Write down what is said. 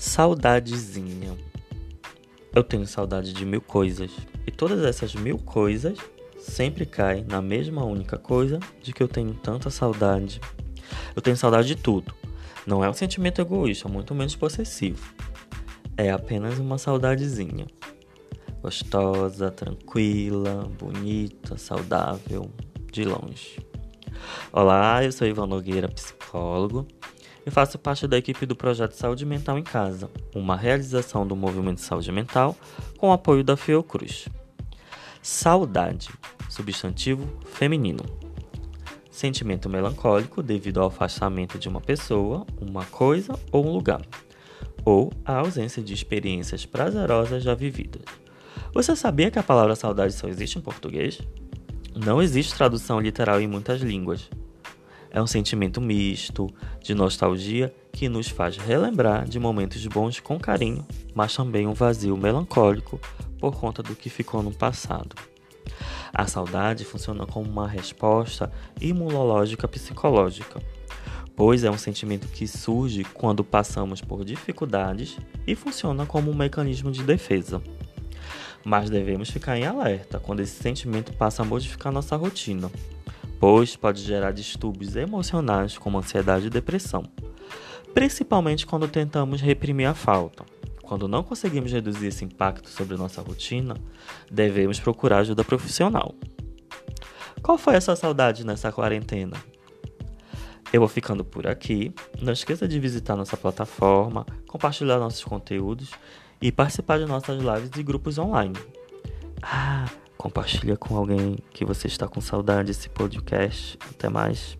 Saudadezinha. Eu tenho saudade de mil coisas. E todas essas mil coisas sempre caem na mesma única coisa de que eu tenho tanta saudade. Eu tenho saudade de tudo. Não é um sentimento egoísta, muito menos possessivo. É apenas uma saudadezinha. Gostosa, tranquila, bonita, saudável, de longe. Olá, eu sou Ivan Nogueira, psicólogo e faço parte da equipe do projeto Saúde Mental em Casa, uma realização do Movimento Saúde Mental com o apoio da Fiocruz. Saudade, substantivo feminino. Sentimento melancólico devido ao afastamento de uma pessoa, uma coisa ou um lugar, ou a ausência de experiências prazerosas já vividas. Você sabia que a palavra saudade só existe em português? Não existe tradução literal em muitas línguas, é um sentimento misto de nostalgia que nos faz relembrar de momentos bons com carinho, mas também um vazio melancólico por conta do que ficou no passado. A saudade funciona como uma resposta imunológica psicológica, pois é um sentimento que surge quando passamos por dificuldades e funciona como um mecanismo de defesa. Mas devemos ficar em alerta quando esse sentimento passa a modificar nossa rotina pois pode gerar distúrbios emocionais como ansiedade e depressão, principalmente quando tentamos reprimir a falta. Quando não conseguimos reduzir esse impacto sobre nossa rotina, devemos procurar ajuda profissional. Qual foi a sua saudade nessa quarentena? Eu vou ficando por aqui. Não esqueça de visitar nossa plataforma, compartilhar nossos conteúdos e participar de nossas lives e grupos online. Ah, Compartilha com alguém que você está com saudade desse podcast. Até mais.